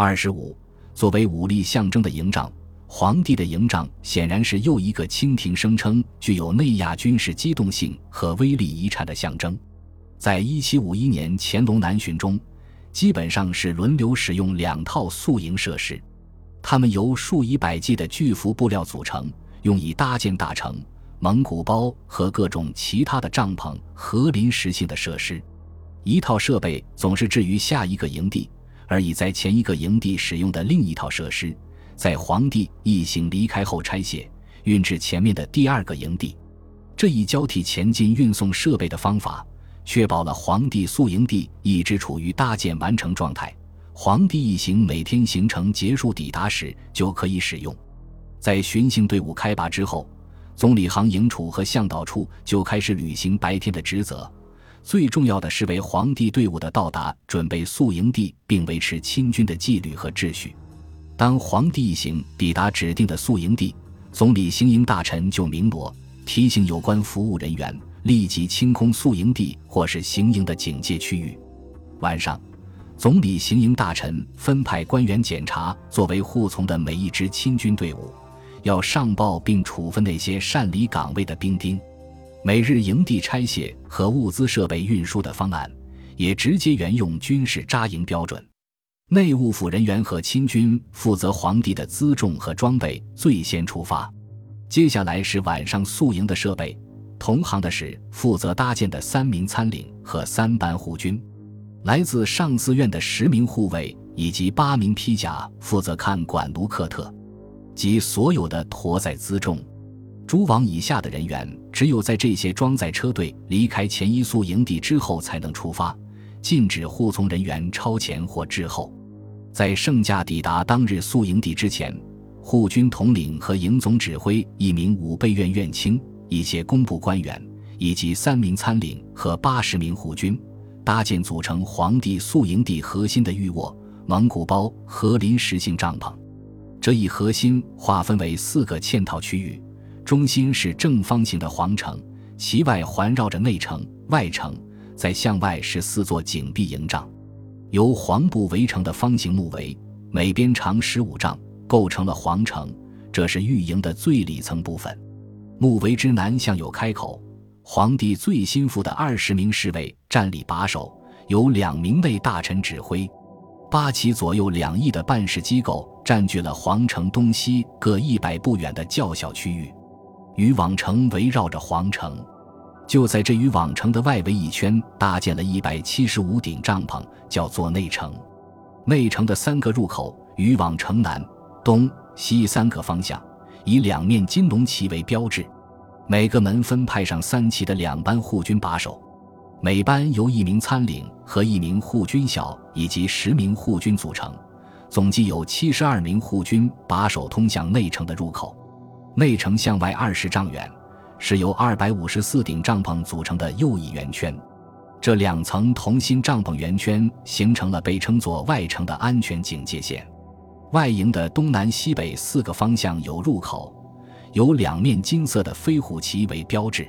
二十五，作为武力象征的营帐，皇帝的营帐显然是又一个清廷声称具有内亚军事机动性和威力遗产的象征。在一七五一年乾隆南巡中，基本上是轮流使用两套宿营设施，它们由数以百计的巨幅布料组成，用以搭建大城、蒙古包和各种其他的帐篷和临时性的设施。一套设备总是置于下一个营地，而已在前一个营地使用的另一套设施，在皇帝一行离开后拆卸，运至前面的第二个营地。这一交替前进运送设备的方法，确保了皇帝宿营地一直处于搭建完成状态。皇帝一行每天行程结束抵达时就可以使用。在巡行队伍开拔之后，总理行营处和向导处就开始履行白天的职责。最重要的是为皇帝队伍的到达准备宿营地，并维持清军的纪律和秩序。当皇帝一行抵达指定的宿营地，总理行营大臣就鸣锣提醒有关服务人员立即清空宿营地或是行营的警戒区域。晚上，总理行营大臣分派官员检查作为护从的每一支亲军队伍，要上报并处分那些擅离岗位的兵丁。每日营地拆卸和物资设备运输的方案，也直接沿用军事扎营标准。内务府人员和亲军负责皇帝的辎重和装备，最先出发。接下来是晚上宿营的设备。同行的是负责搭建的三名参领和三班护军，来自上寺院的十名护卫以及八名披甲负责看管卢克特及所有的驮载辎重。诸王以下的人员，只有在这些装载车队离开前一宿营地之后才能出发，禁止护从人员超前或滞后。在圣驾抵达当日宿营地之前，护军统领和营总指挥一名武备院院卿、一些工部官员以及三名参领和八十名护军，搭建组成皇帝宿营地核心的御卧、蒙古包和临时性帐篷。这一核心划分为四个嵌套区域。中心是正方形的皇城，其外环绕着内城、外城，在向外是四座井壁营帐，由黄布围成的方形木围，每边长十五丈，构成了皇城。这是御营的最里层部分。木围之南向有开口，皇帝最心腹的二十名侍卫站立把守，由两名内大臣指挥。八旗左右两翼的办事机构占据了皇城东西各一百步远的较小区域。渔网城围绕着皇城，就在这渔网城的外围一圈搭建了一百七十五顶帐篷，叫做内城。内城的三个入口，渔网城南、东西三个方向，以两面金龙旗为标志。每个门分派上三旗的两班护军把守，每班由一名参领和一名护军小以及十名护军组成，总计有七十二名护军把守通向内城的入口。内城向外二十丈远，是由二百五十四顶帐篷组成的又一圆圈。这两层同心帐篷圆圈形成了被称作外城的安全警戒线。外营的东南西北四个方向有入口，有两面金色的飞虎旗为标志。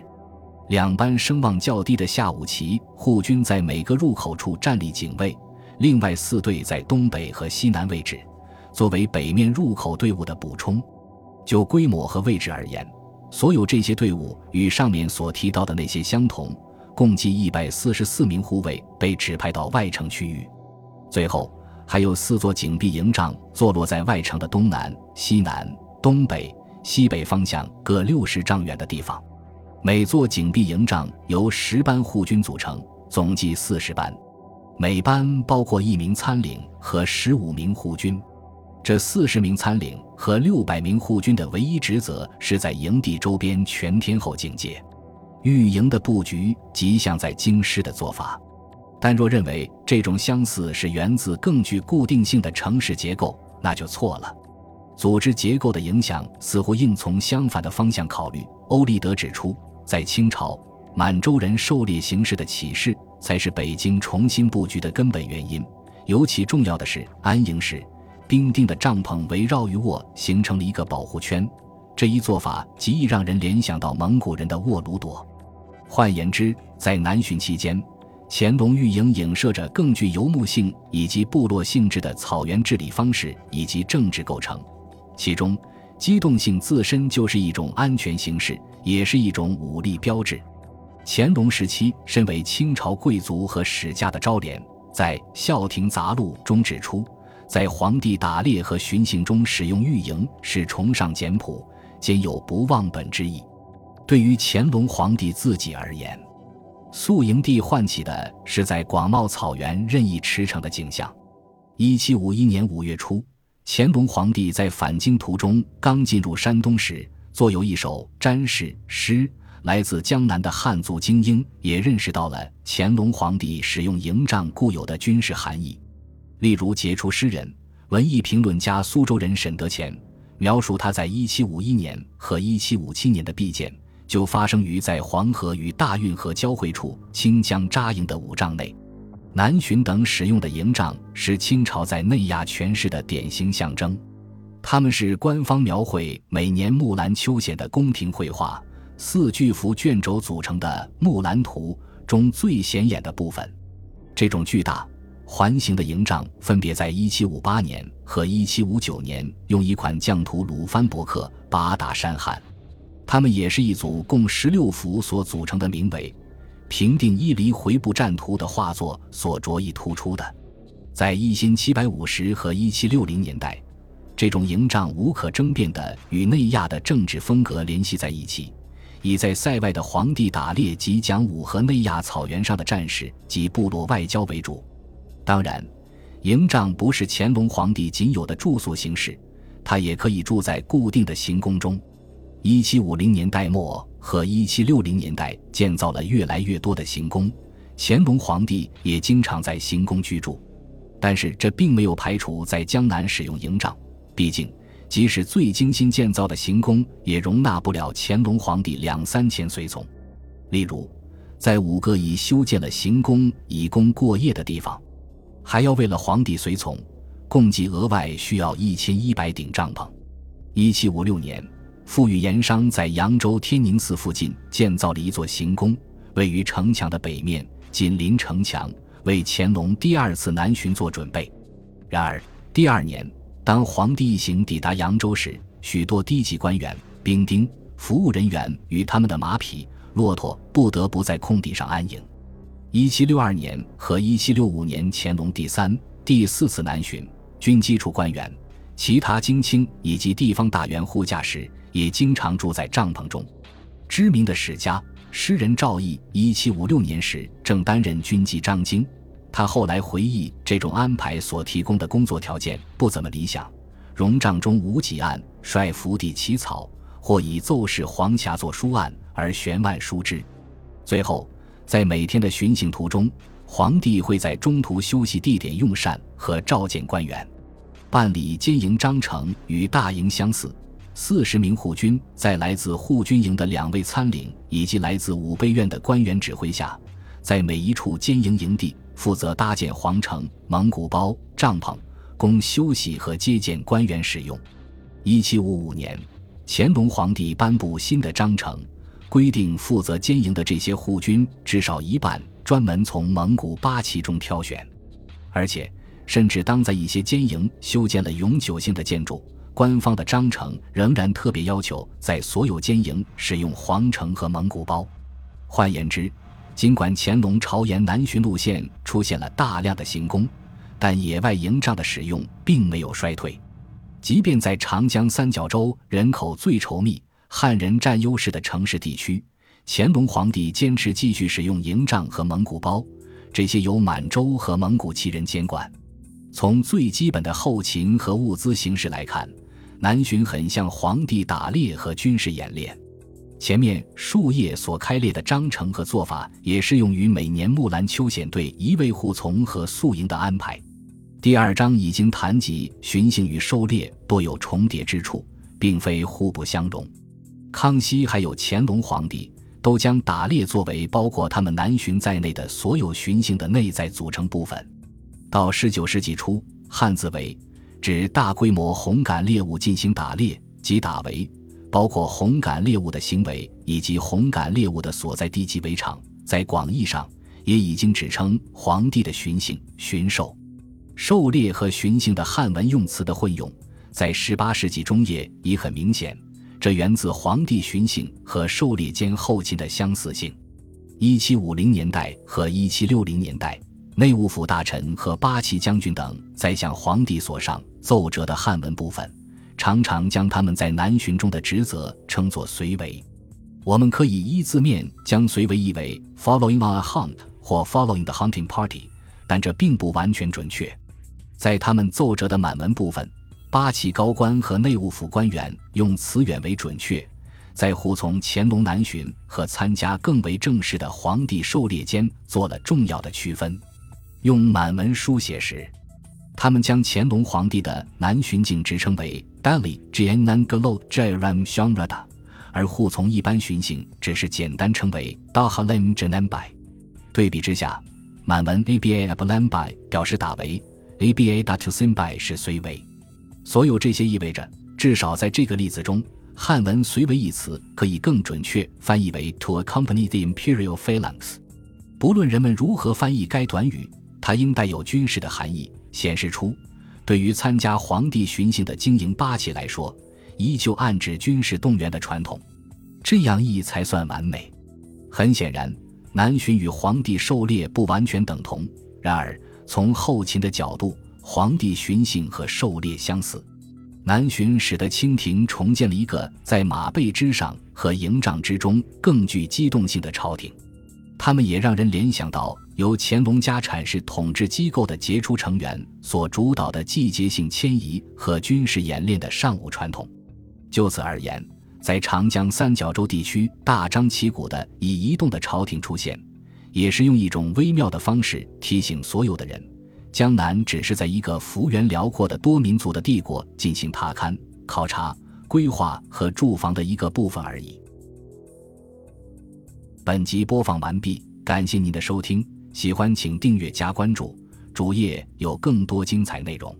两班声望较低的下五旗护军在每个入口处站立警卫，另外四队在东北和西南位置，作为北面入口队伍的补充。就规模和位置而言，所有这些队伍与上面所提到的那些相同，共计一百四十四名护卫被指派到外城区域。最后还有四座井壁营帐坐落在外城的东南、西南、东北、西北方向各六十丈远的地方。每座井壁营帐由十班护军组成，总计四十班，每班包括一名参领和十五名护军。这四十名参领和六百名护军的唯一职责是在营地周边全天候警戒。御营的布局极像在京师的做法，但若认为这种相似是源自更具固定性的城市结构，那就错了。组织结构的影响似乎应从相反的方向考虑。欧立德指出，在清朝，满洲人狩猎形式的启示才是北京重新布局的根本原因。尤其重要的是，安营时。兵丁的帐篷围绕于卧，形成了一个保护圈。这一做法极易让人联想到蒙古人的卧鲁朵。换言之，在南巡期间，乾隆御营影射着更具游牧性以及部落性质的草原治理方式以及政治构成，其中机动性自身就是一种安全形式，也是一种武力标志。乾隆时期，身为清朝贵族和史家的昭廉，在《孝亭杂录》中指出，在皇帝打猎和巡行中使用御营是崇尚简朴，兼有不忘本之意。对于乾隆皇帝自己而言，宿营地唤起的是在广袤草原任意驰骋的景象。一七五一年五月初，乾隆皇帝在返京途中，刚进入山东时，作有一首詹事诗。来自江南的汉族精英也认识到了乾隆皇帝使用营帐固有的军事含义。例如，杰出诗人、文艺评论家苏州人沈德潜描述他在一七五一年和一七五七年的避见。就发生于在黄河与大运河交汇处清江扎营的五帐内，南巡等使用的营帐是清朝在内亚权势的典型象征。他们是官方描绘每年木兰秋显的宫廷绘画四巨幅卷轴组成的《木兰图》中最显眼的部分。这种巨大环形的营帐分别在1758年和1759年用一款匠图鲁番伯克八大山汉。他们也是一组共十六幅所组成的名为《平定伊犁回部战图》的画作所着意突出的。在一千七百五十和一七六零年代，这种营帐无可争辩地与内亚的政治风格联系在一起，以在塞外的皇帝打猎及讲武和内亚草原上的战士及部落外交为主。当然，营帐不是乾隆皇帝仅有的住宿形式，他也可以住在固定的行宫中。一七五零年代末和一七六零年代建造了越来越多的行宫，乾隆皇帝也经常在行宫居住。但是这并没有排除在江南使用营帐，毕竟即使最精心建造的行宫也容纳不了乾隆皇帝两三千随从。例如，在五个已修建了行宫以供过夜的地方，还要为了皇帝随从，共计额外需要一千一百顶帐篷。一七五六年。富裕盐商在扬州天宁寺附近建造了一座行宫，位于城墙的北面，紧邻城墙，为乾隆第二次南巡做准备。然而，第二年，当皇帝一行抵达扬州时，许多低级官员、兵丁、服务人员与他们的马匹、骆驼不得不在空地上安营。一七六二年和一七六五年，乾隆第三、第四次南巡，军机处官员、其他京卿以及地方大员护驾时。也经常住在帐篷中。知名的史家、诗人赵翼，一七五六年时正担任军机张京。他后来回忆，这种安排所提供的工作条件不怎么理想。戎帐中无几案，率伏地起草，或以奏事黄匣作书案而悬腕书之。最后，在每天的巡行途中，皇帝会在中途休息地点用膳和召见官员，办理监营章程，与大营相似。四十名护军在来自护军营的两位参领以及来自武备院的官员指挥下，在每一处监营营地负责搭建皇城、蒙古包、帐篷，供休息和接见官员使用。一七五五年，乾隆皇帝颁布新的章程，规定负责监营的这些护军至少一半专门从蒙古八旗中挑选，而且甚至当在一些监营修建了永久性的建筑。官方的章程仍然特别要求在所有监营使用皇城和蒙古包。换言之，尽管乾隆朝沿南巡路线出现了大量的行宫，但野外营帐的使用并没有衰退。即便在长江三角洲人口最稠密、汉人占优势的城市地区，乾隆皇帝坚持继续使用营帐和蒙古包，这些由满洲和蒙古旗人监管。从最基本的后勤和物资形式来看。南巡很像皇帝打猎和军事演练，前面树叶所开列的章程和做法也适用于每年木兰秋显对一位护从和宿营的安排。第二章已经谈及巡行与狩猎多有重叠之处，并非互不相容。康熙还有乾隆皇帝都将打猎作为包括他们南巡在内的所有巡行的内在组成部分。到十九世纪初，汉字为。指大规模红杆猎物进行打猎及打围，包括红杆猎物的行为以及红杆猎物的所在地及围场。在广义上，也已经指称皇帝的巡幸、巡狩、狩猎和巡幸的汉文用词的混用，在18世纪中叶已很明显。这源自皇帝巡幸和狩猎间后勤的相似性。1750年代和1760年代，内务府大臣和八旗将军等在向皇帝所上奏折的汉文部分，常常将他们在南巡中的职责称作随为。我们可以一字面将随为译为 “following on a hunt” 或 “following the hunting party”，但这并不完全准确。在他们奏折的满文部分。八旗高官和内务府官员用词远为准确，在护从乾隆南巡和参加更为正式的皇帝狩猎间做了重要的区分。用满文书写时，他们将乾隆皇帝的南巡境职称为 “Dali Jianangalo Jairam Shangrada”，而护从一般巡行只是简单称为 “Dahalim Janambai”。对比之下，满文 “aba ablambai” 表示打围，“aba datusimbai” 是随为。所有这些意味着，至少在这个例子中，汉文“随为”一词可以更准确翻译为 “to accompany the imperial phalanx”。不论人们如何翻译该短语，它应带有军事的含义，显示出对于参加皇帝巡行的经营八旗来说，依旧暗指军事动员的传统。这样译才算完美。很显然，南巡与皇帝狩猎不完全等同。然而，从后勤的角度，皇帝巡幸和狩猎相似，南巡使得清廷重建了一个在马背之上和营帐之中更具机动性的朝廷。他们也让人联想到由乾隆家产是统治机构的杰出成员所主导的季节性迁移和军事演练的尚武传统。就此而言，在长江三角洲地区大张旗鼓的以移动的朝廷出现，也是用一种微妙的方式提醒所有的人。江南只是在一个幅员辽阔的多民族的帝国进行踏勘、考察、规划和住房的一个部分而已。本集播放完毕，感谢您的收听，喜欢请订阅加关注，主页有更多精彩内容。